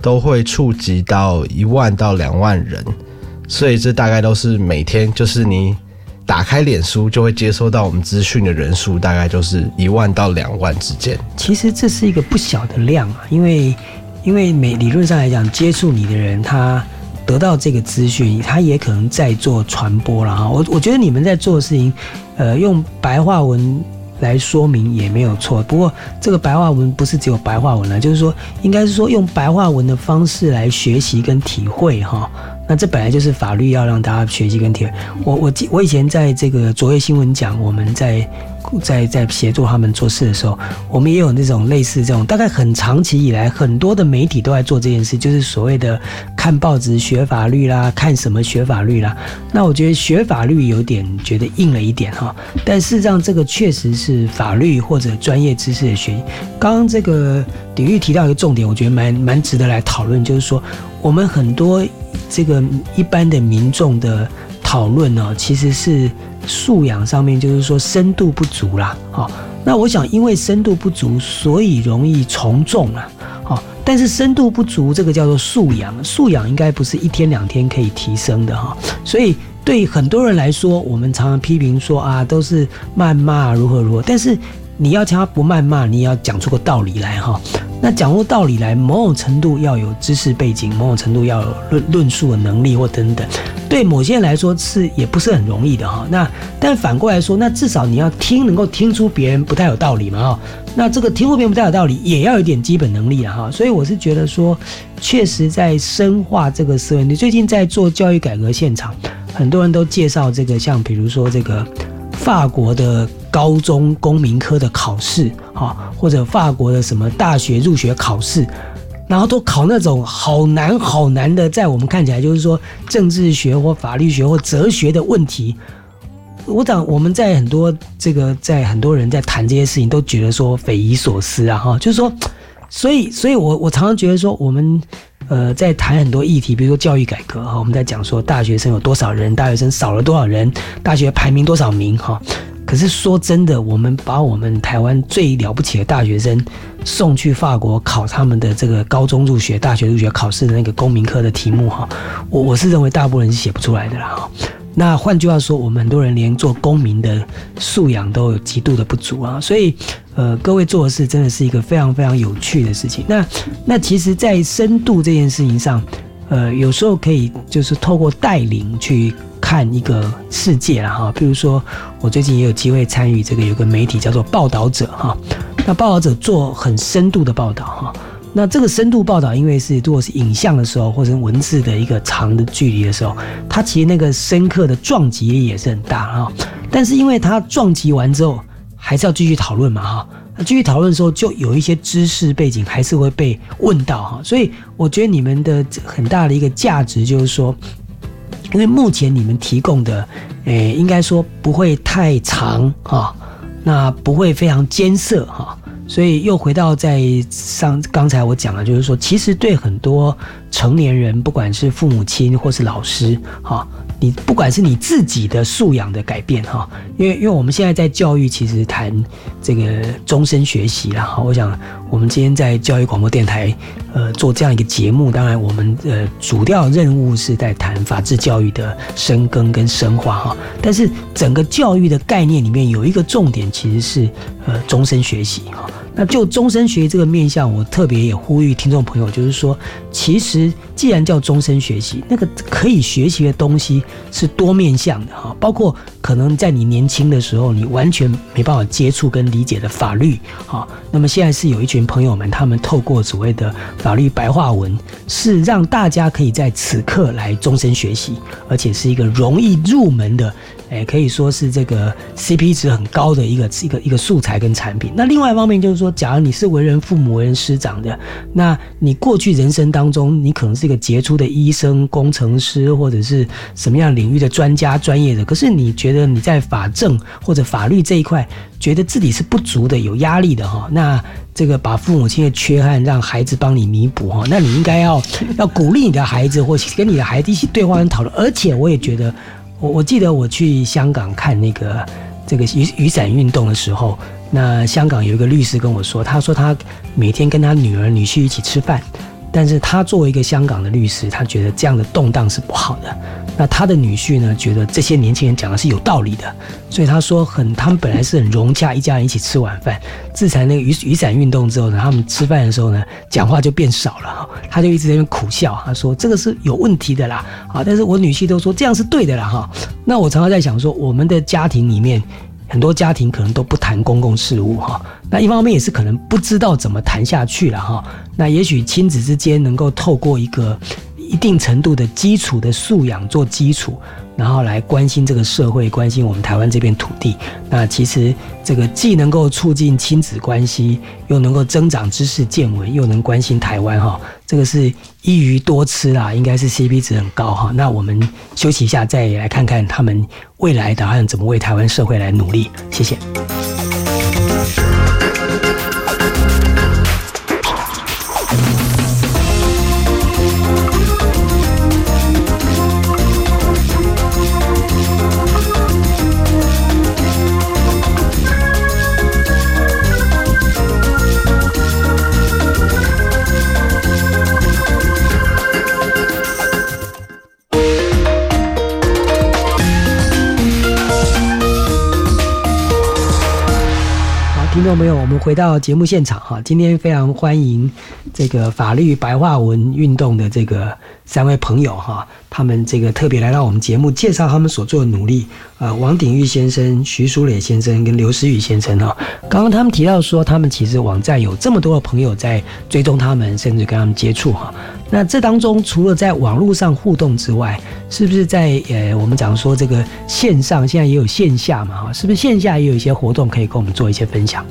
都会触及到一万到两万人，所以这大概都是每天，就是你打开脸书就会接收到我们资讯的人数，大概就是一万到两万之间。其实这是一个不小的量啊，因为因为每理论上来讲，接触你的人他。得到这个资讯，他也可能在做传播了哈。我我觉得你们在做的事情，呃，用白话文来说明也没有错。不过这个白话文不是只有白话文了，就是说，应该是说用白话文的方式来学习跟体会哈。那这本来就是法律要让大家学习跟体会。我我我以前在这个卓越新闻讲，我们在。在在协助他们做事的时候，我们也有那种类似这种，大概很长期以来，很多的媒体都在做这件事，就是所谓的看报纸学法律啦，看什么学法律啦。那我觉得学法律有点觉得硬了一点哈，但事实上这个确实是法律或者专业知识的学习。刚刚这个鼎玉提到一个重点，我觉得蛮蛮值得来讨论，就是说我们很多这个一般的民众的讨论呢，其实是。素养上面就是说深度不足啦，好，那我想因为深度不足，所以容易从众啊，好，但是深度不足这个叫做素养，素养应该不是一天两天可以提升的哈，所以对很多人来说，我们常常批评说啊，都是谩骂如何如何，但是你要他不谩骂，你要讲出个道理来哈。那讲出道理来，某种程度要有知识背景，某种程度要有论论述的能力或等等，对某些人来说是也不是很容易的哈。那但反过来说，那至少你要听，能够听出别人不太有道理嘛哈。那这个听出别人不太有道理，也要有点基本能力啊哈。所以我是觉得说，确实在深化这个思维。你最近在做教育改革现场，很多人都介绍这个，像比如说这个法国的。高中公民科的考试，哈，或者法国的什么大学入学考试，然后都考那种好难好难的，在我们看起来就是说政治学或法律学或哲学的问题。我讲我们在很多这个在很多人在谈这些事情，都觉得说匪夷所思啊，哈，就是说，所以，所以我我常常觉得说，我们呃在谈很多议题，比如说教育改革哈，我们在讲说大学生有多少人，大学生少了多少人，大学排名多少名哈。可是说真的，我们把我们台湾最了不起的大学生送去法国考他们的这个高中入学、大学入学考试的那个公民科的题目哈，我我是认为大部分人是写不出来的啦哈。那换句话说，我们很多人连做公民的素养都有极度的不足啊。所以，呃，各位做的事真的是一个非常非常有趣的事情。那那其实，在深度这件事情上，呃，有时候可以就是透过带领去。看一个世界了哈，比如说我最近也有机会参与这个，有个媒体叫做报道者哈，那报道者做很深度的报道哈，那这个深度报道，因为是如果是影像的时候，或者文字的一个长的距离的时候，它其实那个深刻的撞击力也是很大哈。但是因为它撞击完之后，还是要继续讨论嘛哈。那继续讨论的时候，就有一些知识背景还是会被问到哈。所以我觉得你们的很大的一个价值就是说，因为目前你们提供的，诶，应该说不会太长哈，那不会非常艰涩哈。所以又回到在上刚才我讲了，就是说，其实对很多成年人，不管是父母亲或是老师，哈，你不管是你自己的素养的改变，哈，因为因为我们现在在教育，其实谈这个终身学习啦，哈，我想我们今天在教育广播电台，呃，做这样一个节目，当然我们呃主要任务是在谈法治教育的深耕跟深化，哈，但是整个教育的概念里面有一个重点，其实是呃终身学习，哈。那就终身学习这个面向，我特别也呼吁听众朋友，就是说，其实既然叫终身学习，那个可以学习的东西是多面向的哈，包括可能在你年轻的时候，你完全没办法接触跟理解的法律哈。那么现在是有一群朋友们，他们透过所谓的法律白话文，是让大家可以在此刻来终身学习，而且是一个容易入门的。也，可以说是这个 CP 值很高的一个一个一个素材跟产品。那另外一方面就是说，假如你是为人父母、为人师长的，那你过去人生当中，你可能是一个杰出的医生、工程师，或者是什么样领域的专家、专业的。可是你觉得你在法政或者法律这一块，觉得自己是不足的、有压力的哈？那这个把父母亲的缺憾让孩子帮你弥补哈？那你应该要要鼓励你的孩子，或跟你的孩子一起对话跟讨论。而且我也觉得。我我记得我去香港看那个这个雨雨伞运动的时候，那香港有一个律师跟我说，他说他每天跟他女儿女婿一起吃饭。但是他作为一个香港的律师，他觉得这样的动荡是不好的。那他的女婿呢，觉得这些年轻人讲的是有道理的，所以他说很，他们本来是很融洽，一家人一起吃晚饭。自从那个雨雨伞运动之后呢，他们吃饭的时候呢，讲话就变少了哈。他就一直在那边苦笑，他说这个是有问题的啦。啊，但是我女婿都说这样是对的啦哈。那我常常在想说，我们的家庭里面。很多家庭可能都不谈公共事务哈，那一方面也是可能不知道怎么谈下去了哈。那也许亲子之间能够透过一个一定程度的基础的素养做基础。然后来关心这个社会，关心我们台湾这片土地。那其实这个既能够促进亲子关系，又能够增长知识见闻，又能关心台湾哈。这个是一鱼多吃啦，应该是 CP 值很高哈。那我们休息一下，再来看看他们未来打算怎么为台湾社会来努力。谢谢。听众朋友，我们回到节目现场哈，今天非常欢迎这个法律白话文运动的这个三位朋友哈，他们这个特别来到我们节目介绍他们所做的努力。呃，王鼎玉先生、徐淑磊先生跟刘思雨先生哈，刚刚他们提到说，他们其实网站有这么多的朋友在追踪他们，甚至跟他们接触哈。那这当中，除了在网络上互动之外，是不是在呃，我们讲说这个线上现在也有线下嘛？哈，是不是线下也有一些活动可以跟我们做一些分享？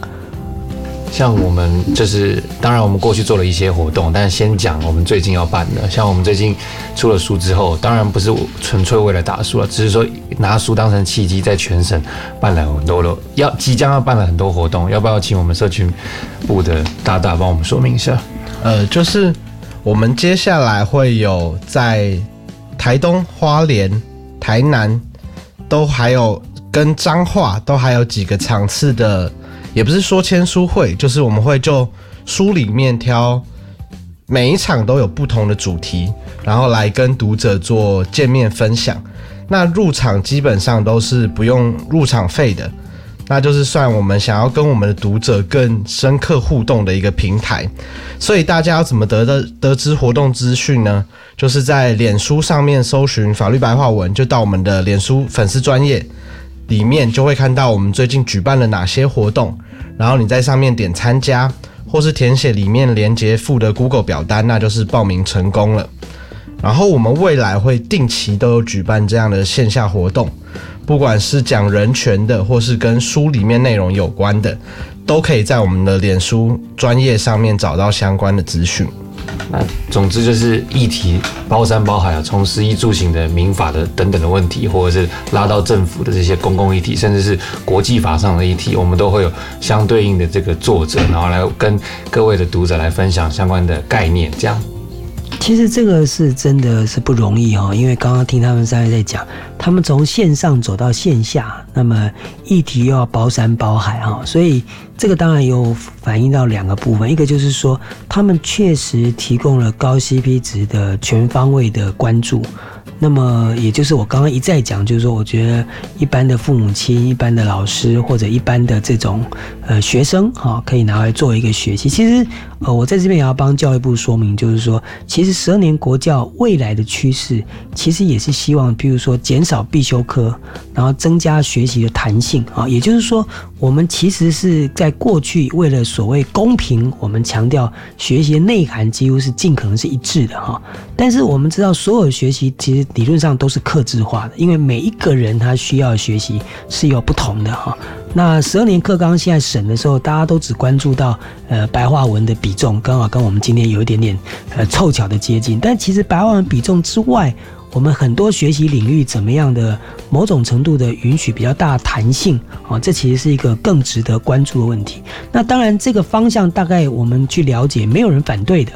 像我们就是，当然我们过去做了一些活动，但是先讲我们最近要办的。像我们最近出了书之后，当然不是纯粹为了打书了，只是说拿书当成契机，在全省办了很多了，要即将要办了很多活动，要不要请我们社群部的大大帮我们说明一下？呃，就是。我们接下来会有在台东、花莲、台南，都还有跟彰化都还有几个场次的，也不是说签书会，就是我们会就书里面挑，每一场都有不同的主题，然后来跟读者做见面分享。那入场基本上都是不用入场费的。那就是算我们想要跟我们的读者更深刻互动的一个平台，所以大家要怎么得的得知活动资讯呢？就是在脸书上面搜寻法律白话文，就到我们的脸书粉丝专业里面，就会看到我们最近举办了哪些活动，然后你在上面点参加，或是填写里面连接附的 Google 表单，那就是报名成功了。然后我们未来会定期都有举办这样的线下活动。不管是讲人权的，或是跟书里面内容有关的，都可以在我们的脸书专业上面找到相关的资讯。那总之就是议题包山包海啊，从食衣住行的民法的等等的问题，或者是拉到政府的这些公共议题，甚至是国际法上的议题，我们都会有相对应的这个作者，然后来跟各位的读者来分享相关的概念，这样。其实这个是真的是不容易哈，因为刚刚听他们三位在讲，他们从线上走到线下，那么议题又要包山包海哈，所以这个当然有反映到两个部分，一个就是说他们确实提供了高 CP 值的全方位的关注。那么，也就是我刚刚一再讲，就是说，我觉得一般的父母亲、一般的老师或者一般的这种呃学生，哈，可以拿来做一个学习。其实，呃，我在这边也要帮教育部说明，就是说，其实十二年国教未来的趋势，其实也是希望，比如说减少必修课，然后增加学学习的弹性啊。也就是说，我们其实是在过去为了所谓公平，我们强调学习内涵几乎是尽可能是一致的哈。但是我们知道，所有学习其实理论上都是克制化的，因为每一个人他需要学习是有不同的哈。那十二年课纲现在审的时候，大家都只关注到呃白话文的比重，刚好跟我们今天有一点点呃凑巧的接近。但其实白话文比重之外，我们很多学习领域怎么样的某种程度的允许比较大弹性啊，这其实是一个更值得关注的问题。那当然这个方向大概我们去了解，没有人反对的，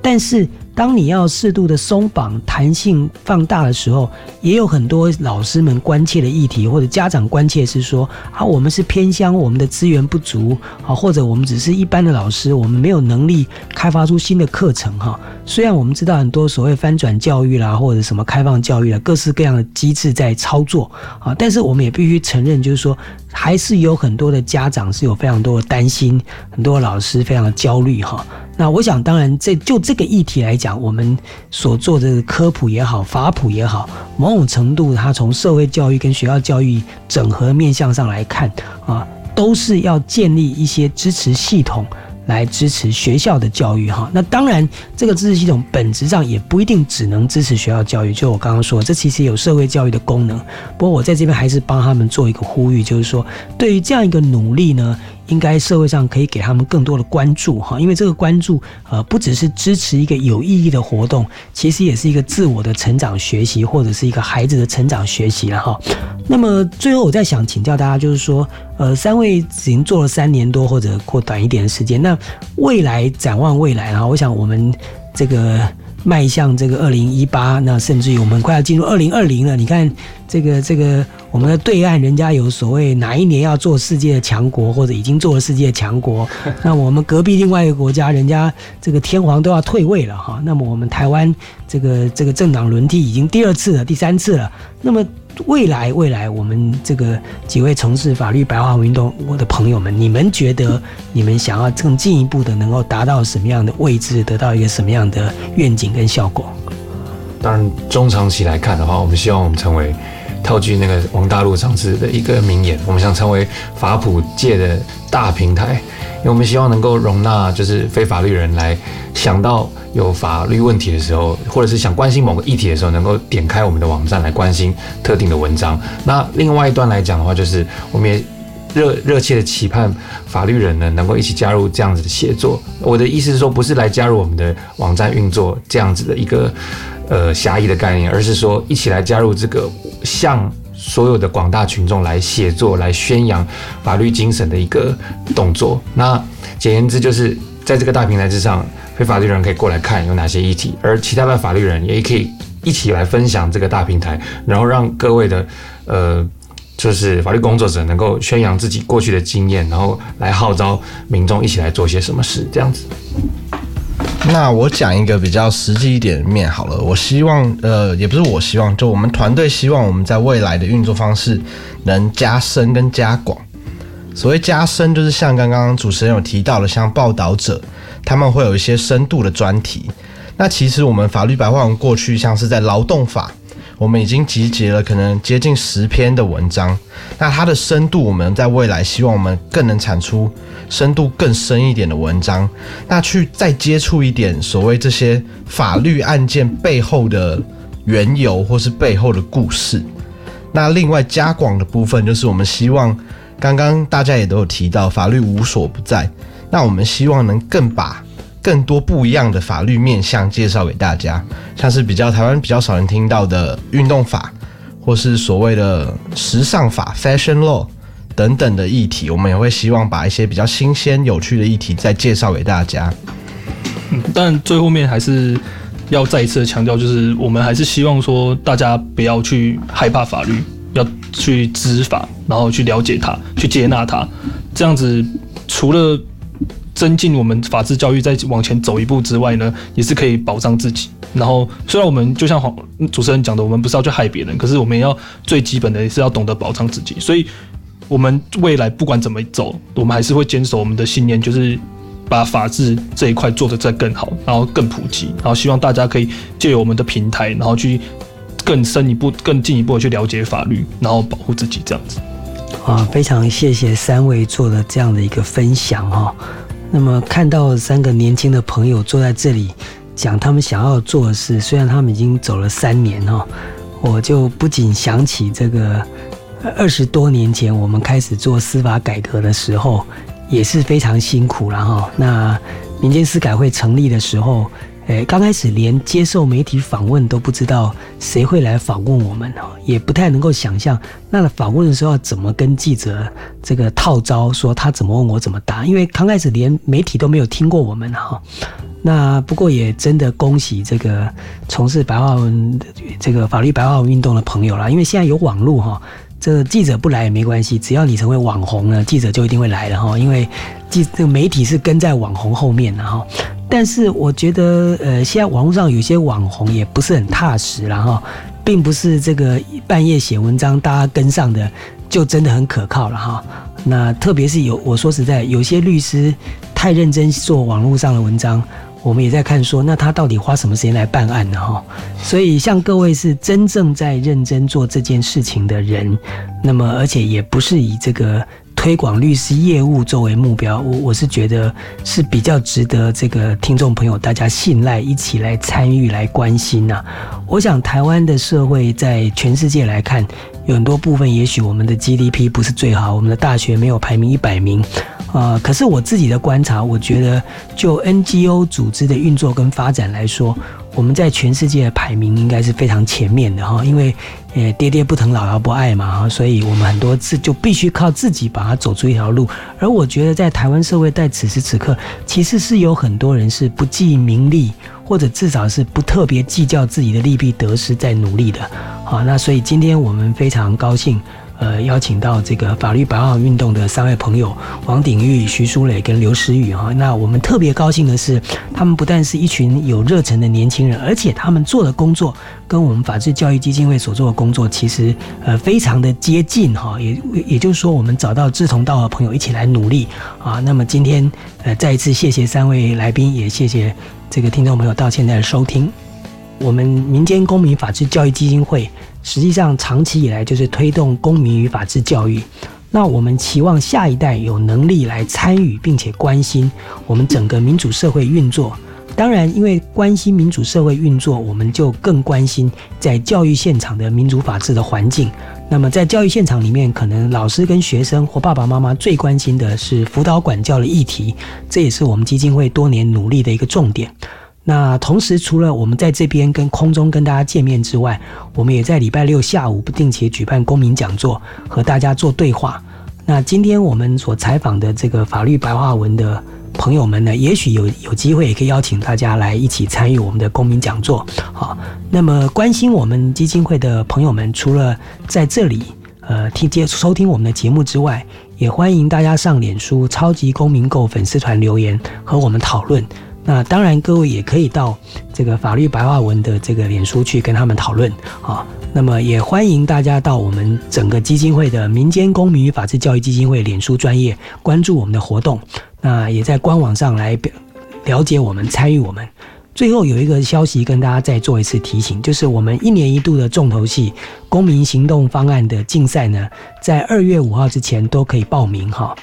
但是。当你要适度的松绑、弹性放大的时候，也有很多老师们关切的议题，或者家长关切是说啊，我们是偏乡，我们的资源不足啊，或者我们只是一般的老师，我们没有能力开发出新的课程哈。虽然我们知道很多所谓翻转教育啦，或者什么开放教育啊，各式各样的机制在操作啊，但是我们也必须承认，就是说还是有很多的家长是有非常多的担心，很多老师非常的焦虑哈。那我想，当然，这就这个议题来讲，我们所做的科普也好，法普也好，某种程度，它从社会教育跟学校教育整合面向上来看，啊，都是要建立一些支持系统。来支持学校的教育哈，那当然这个支持系统本质上也不一定只能支持学校教育，就我刚刚说，这其实有社会教育的功能。不过我在这边还是帮他们做一个呼吁，就是说对于这样一个努力呢。应该社会上可以给他们更多的关注哈，因为这个关注呃不只是支持一个有意义的活动，其实也是一个自我的成长学习，或者是一个孩子的成长学习了哈。那么最后我在想请教大家，就是说呃三位已经做了三年多或者或短一点的时间，那未来展望未来啊，我想我们这个。迈向这个二零一八，那甚至于我们快要进入二零二零了。你看，这个这个我们的对岸，人家有所谓哪一年要做世界的强国，或者已经做了世界的强国。<laughs> 那我们隔壁另外一个国家，人家这个天皇都要退位了哈。那么我们台湾这个这个政党轮替已经第二次了，第三次了。那么未来，未来，我们这个几位从事法律白话文运动我的朋友们，你们觉得你们想要更进一步的能够达到什么样的位置，得到一个什么样的愿景跟效果？当然，中长期来看的话，我们希望我们成为套句那个王大陆上次的一个名言，我们想成为法普界的大平台，因为我们希望能够容纳就是非法律人来想到。有法律问题的时候，或者是想关心某个议题的时候，能够点开我们的网站来关心特定的文章。那另外一段来讲的话，就是我们也热热切的期盼法律人呢能够一起加入这样子的协作。我的意思是说，不是来加入我们的网站运作这样子的一个呃狭义的概念，而是说一起来加入这个向所有的广大群众来写作、来宣扬法律精神的一个动作。那简言之，就是在这个大平台之上。非法律人可以过来看有哪些议题，而其他的法律人也可以一起来分享这个大平台，然后让各位的呃，就是法律工作者能够宣扬自己过去的经验，然后来号召民众一起来做些什么事，这样子。那我讲一个比较实际一点的面好了，我希望呃，也不是我希望，就我们团队希望我们在未来的运作方式能加深跟加广。所谓加深，就是像刚刚主持人有提到的，像报道者。他们会有一些深度的专题。那其实我们法律白话文过去像是在劳动法，我们已经集结了可能接近十篇的文章。那它的深度，我们在未来希望我们更能产出深度更深一点的文章。那去再接触一点所谓这些法律案件背后的缘由或是背后的故事。那另外加广的部分，就是我们希望刚刚大家也都有提到，法律无所不在。那我们希望能更把更多不一样的法律面向介绍给大家，像是比较台湾比较少人听到的运动法，或是所谓的时尚法 （fashion law） 等等的议题，我们也会希望把一些比较新鲜、有趣的议题再介绍给大家。嗯，但最后面还是要再一次的强调，就是我们还是希望说大家不要去害怕法律，要去知法，然后去了解它，去接纳它，这样子除了增进我们法治教育再往前走一步之外呢，也是可以保障自己。然后虽然我们就像黄主持人讲的，我们不是要去害别人，可是我们也要最基本的也是要懂得保障自己。所以，我们未来不管怎么走，我们还是会坚守我们的信念，就是把法治这一块做得再更好，然后更普及，然后希望大家可以借由我们的平台，然后去更深一步、更进一步的去了解法律，然后保护自己这样子。啊，非常谢谢三位做的这样的一个分享哈。那么看到三个年轻的朋友坐在这里讲他们想要做的事，虽然他们已经走了三年哈，我就不仅想起这个二十多年前我们开始做司法改革的时候，也是非常辛苦了哈。那民间司改会成立的时候。诶，刚开始连接受媒体访问都不知道谁会来访问我们哈，也不太能够想象那访问的时候要怎么跟记者这个套招，说他怎么问我怎么答，因为刚开始连媒体都没有听过我们哈。那不过也真的恭喜这个从事白话文这个法律白话文运动的朋友啦，因为现在有网络哈，这记者不来也没关系，只要你成为网红了，记者就一定会来的哈，因为记这个媒体是跟在网红后面的哈。但是我觉得，呃，现在网络上有些网红也不是很踏实，然后，并不是这个半夜写文章大家跟上的就真的很可靠了哈。那特别是有我说实在，有些律师太认真做网络上的文章，我们也在看说，那他到底花什么时间来办案呢哈？所以像各位是真正在认真做这件事情的人，那么而且也不是以这个。推广律师业务作为目标，我我是觉得是比较值得这个听众朋友大家信赖，一起来参与来关心呐。我想台湾的社会在全世界来看，有很多部分也许我们的 GDP 不是最好，我们的大学没有排名一百名，啊，可是我自己的观察，我觉得就 NGO 组织的运作跟发展来说。我们在全世界的排名应该是非常前面的哈，因为呃爹爹不疼姥姥不爱嘛哈，所以我们很多次就必须靠自己把它走出一条路。而我觉得在台湾社会在此时此刻，其实是有很多人是不计名利，或者至少是不特别计较自己的利弊得失在努力的。好，那所以今天我们非常高兴。呃，邀请到这个法律白话运动的三位朋友王鼎玉、徐书磊跟刘诗雨哈。那我们特别高兴的是，他们不但是一群有热忱的年轻人，而且他们做的工作跟我们法治教育基金会所做的工作其实呃非常的接近哈。也也就是说，我们找到志同道合朋友一起来努力啊。那么今天呃再一次谢谢三位来宾，也谢谢这个听众朋友到现在的收听。我们民间公民法治教育基金会。实际上，长期以来就是推动公民与法治教育。那我们期望下一代有能力来参与，并且关心我们整个民主社会运作。当然，因为关心民主社会运作，我们就更关心在教育现场的民主法治的环境。那么，在教育现场里面，可能老师跟学生或爸爸妈妈最关心的是辅导管教的议题，这也是我们基金会多年努力的一个重点。那同时，除了我们在这边跟空中跟大家见面之外，我们也在礼拜六下午不定期举办公民讲座，和大家做对话。那今天我们所采访的这个法律白话文的朋友们呢，也许有有机会也可以邀请大家来一起参与我们的公民讲座。好，那么关心我们基金会的朋友们，除了在这里呃听接收听我们的节目之外，也欢迎大家上脸书超级公民购粉丝团留言和我们讨论。那当然，各位也可以到这个法律白话文的这个脸书去跟他们讨论啊。那么也欢迎大家到我们整个基金会的民间公民与法治教育基金会脸书专业关注我们的活动。那也在官网上来了解我们、参与我们。最后有一个消息跟大家再做一次提醒，就是我们一年一度的重头戏公民行动方案的竞赛呢，在二月五号之前都可以报名哈。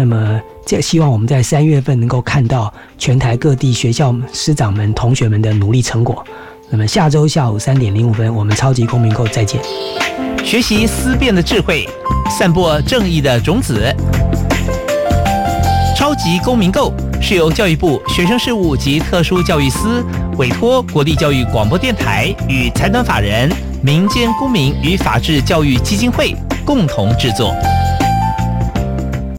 那么，这希望我们在三月份能够看到全台各地学校师长们、同学们的努力成果。那么，下周下午三点零五分，我们超级公民购再见。学习思辨的智慧，散播正义的种子。超级公民购是由教育部学生事务及特殊教育司委托国立教育广播电台与财团法人民间公民与法治教育基金会共同制作。